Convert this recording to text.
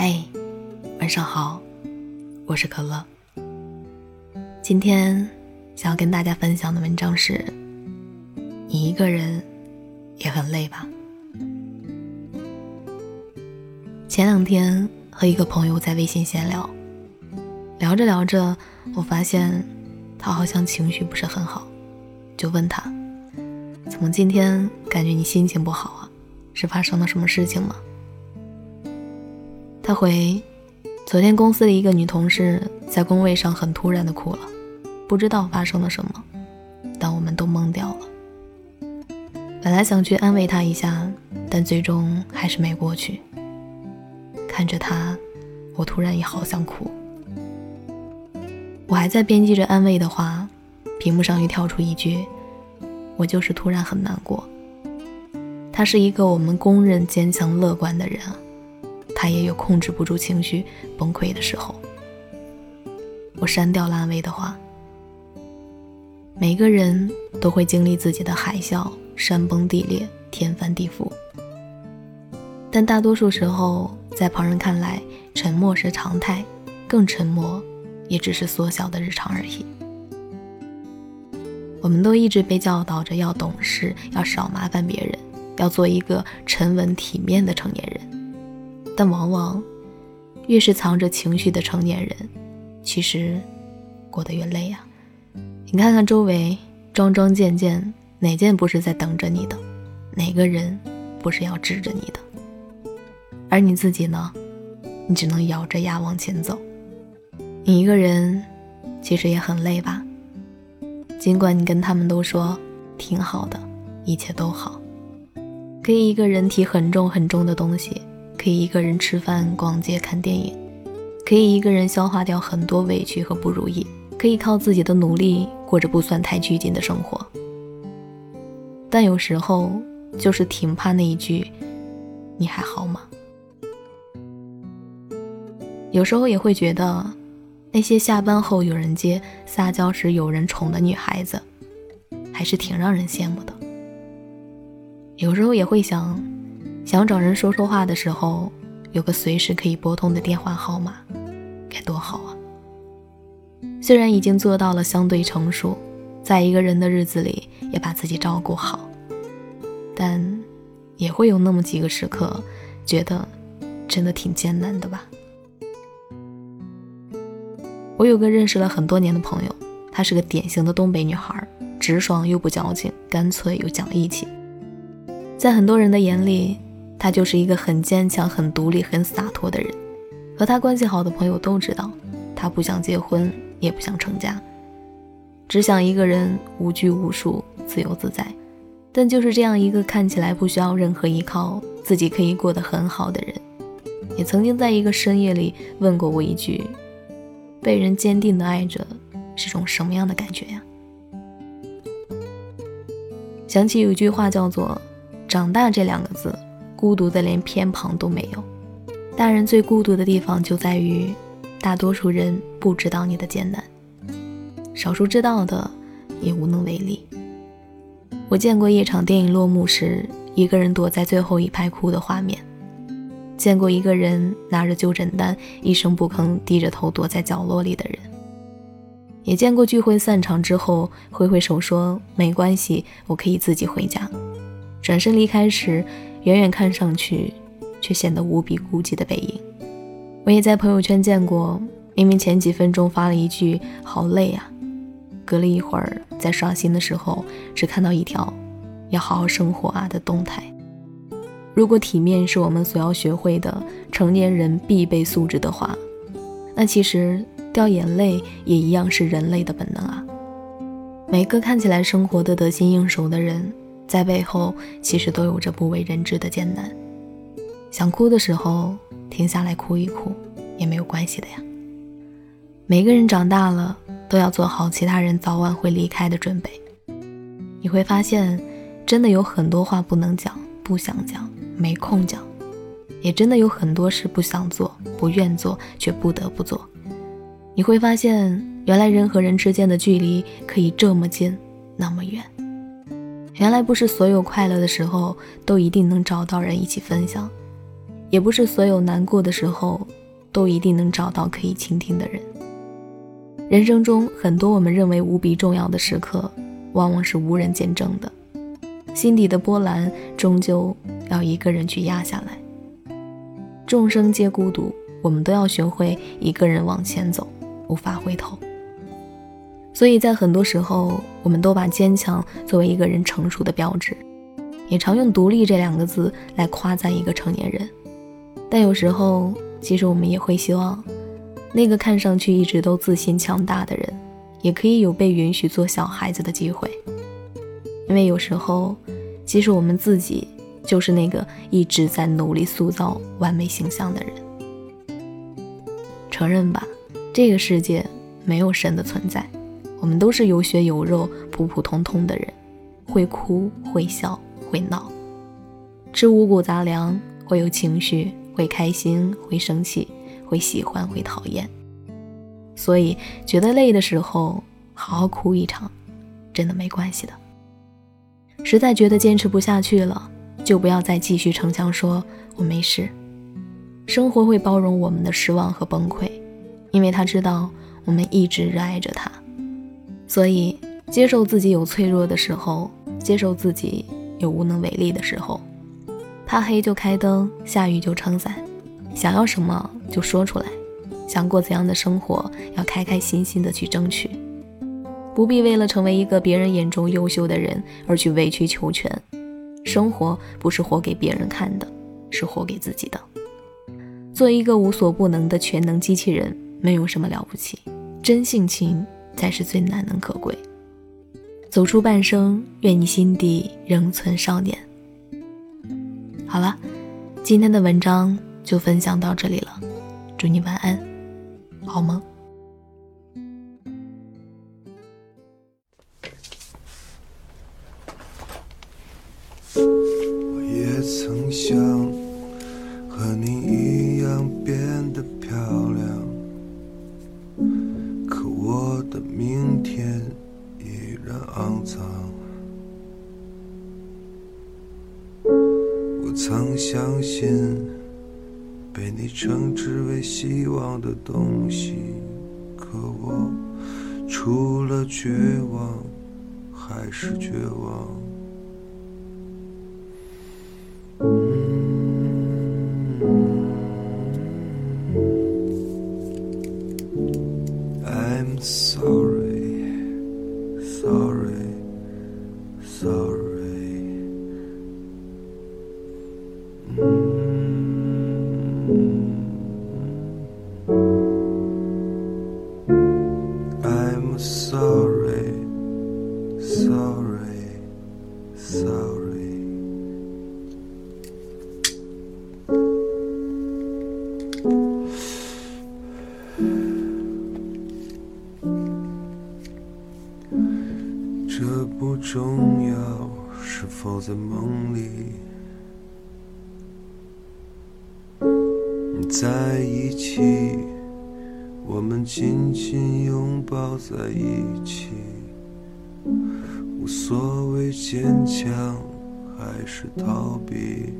嘿，晚上好，我是可乐。今天想要跟大家分享的文章是：你一个人也很累吧？前两天和一个朋友在微信闲聊，聊着聊着，我发现他好像情绪不是很好，就问他：怎么今天感觉你心情不好啊？是发生了什么事情吗？他回：昨天公司的一个女同事在工位上很突然的哭了，不知道发生了什么，但我们都懵掉了。本来想去安慰她一下，但最终还是没过去。看着她，我突然也好想哭。我还在编辑着安慰的话，屏幕上又跳出一句：“我就是突然很难过。”他是一个我们公认坚强乐观的人啊。他也有控制不住情绪崩溃的时候。我删掉了安慰的话。每个人都会经历自己的海啸、山崩地裂、天翻地覆，但大多数时候，在旁人看来，沉默是常态，更沉默，也只是缩小的日常而已。我们都一直被教导着要懂事，要少麻烦别人，要做一个沉稳体面的成年人。但往往，越是藏着情绪的成年人，其实过得越累啊！你看看周围，桩桩件件，哪件不是在等着你的？哪个人不是要治着你的？而你自己呢？你只能咬着牙往前走。你一个人，其实也很累吧？尽管你跟他们都说挺好的，一切都好，可以一个人提很重很重的东西。可以一个人吃饭、逛街、看电影，可以一个人消化掉很多委屈和不如意，可以靠自己的努力过着不算太拘谨的生活。但有时候就是挺怕那一句“你还好吗？”有时候也会觉得，那些下班后有人接、撒娇时有人宠的女孩子，还是挺让人羡慕的。有时候也会想。想找人说说话的时候，有个随时可以拨通的电话号码，该多好啊！虽然已经做到了相对成熟，在一个人的日子里也把自己照顾好，但也会有那么几个时刻，觉得真的挺艰难的吧。我有个认识了很多年的朋友，她是个典型的东北女孩，直爽又不矫情，干脆又讲义气，在很多人的眼里。他就是一个很坚强、很独立、很洒脱的人。和他关系好的朋友都知道，他不想结婚，也不想成家，只想一个人无拘无束、自由自在。但就是这样一个看起来不需要任何依靠、自己可以过得很好的人，也曾经在一个深夜里问过我一句：“被人坚定的爱着，是种什么样的感觉呀？”想起有一句话叫做“长大”这两个字。孤独的连偏旁都没有。大人最孤独的地方就在于，大多数人不知道你的艰难，少数知道的也无能为力。我见过一场电影落幕时，一个人躲在最后一排哭的画面；见过一个人拿着就诊单，一声不吭低着头躲在角落里的人；也见过聚会散场之后，挥挥手说没关系，我可以自己回家，转身离开时。远远看上去，却显得无比孤寂的背影。我也在朋友圈见过，明明前几分钟发了一句“好累啊”，隔了一会儿在刷新的时候，只看到一条“要好好生活啊”的动态。如果体面是我们所要学会的成年人必备素质的话，那其实掉眼泪也一样是人类的本能啊。每个看起来生活的得心应手的人。在背后，其实都有着不为人知的艰难。想哭的时候，停下来哭一哭，也没有关系的呀。每个人长大了，都要做好其他人早晚会离开的准备。你会发现，真的有很多话不能讲，不想讲，没空讲；也真的有很多事不想做，不愿做，却不得不做。你会发现，原来人和人之间的距离可以这么近，那么远。原来不是所有快乐的时候都一定能找到人一起分享，也不是所有难过的时候都一定能找到可以倾听的人。人生中很多我们认为无比重要的时刻，往往是无人见证的。心底的波澜，终究要一个人去压下来。众生皆孤独，我们都要学会一个人往前走，无法回头。所以在很多时候，我们都把坚强作为一个人成熟的标志，也常用“独立”这两个字来夸赞一个成年人。但有时候，其实我们也会希望，那个看上去一直都自信强大的人，也可以有被允许做小孩子的机会。因为有时候，其实我们自己就是那个一直在努力塑造完美形象的人。承认吧，这个世界没有神的存在，我们都是有血有肉、普普通通的人，会哭、会笑、会闹，吃五谷杂粮，会有情绪，会开心，会生气，会喜欢，会讨厌。所以，觉得累的时候，好好哭一场，真的没关系的。实在觉得坚持不下去了，就不要再继续逞强，说我没事。生活会包容我们的失望和崩溃，因为他知道我们一直热爱着他。所以，接受自己有脆弱的时候，接受自己有无能为力的时候。怕黑就开灯，下雨就撑伞。想要什么就说出来，想过怎样的生活，要开开心心的去争取。不必为了成为一个别人眼中优秀的人而去委曲求全。生活不是活给别人看的，是活给自己的。做一个无所不能的全能机器人，没有什么了不起，真性情才是最难能可贵。走出半生，愿你心底仍存少年。好了，今天的文章就分享到这里了，祝你晚安，好梦。曾想曾相信被你称之为希望的东西，可我除了绝望还是绝望。Sorry sorry sorry. 这不重要是否在梦里在一起我们紧紧拥抱在一起，无所谓坚强还是逃避。